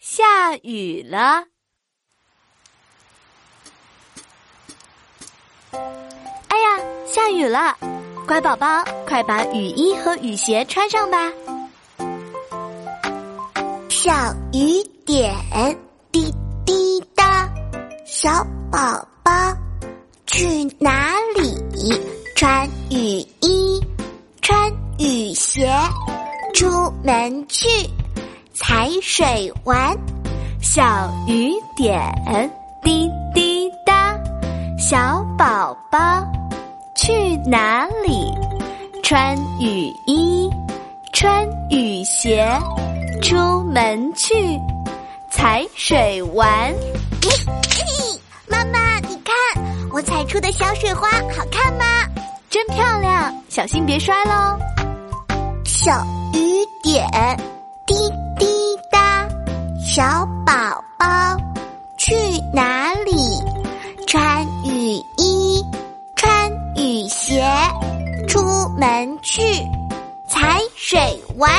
下雨了。哎呀，下雨了！乖宝宝，快把雨衣和雨鞋穿上吧。小雨点滴滴答，小宝宝去哪里？穿雨衣，穿雨鞋，出门去踩水玩。小雨点滴滴答，小宝宝去哪里？穿雨衣，穿雨鞋，出门去踩水玩。妈妈，你看我踩出的小水花好看吗？真漂亮，小心别摔喽！小雨点滴，小宝宝去哪里？穿雨衣，穿雨鞋，出门去踩水玩。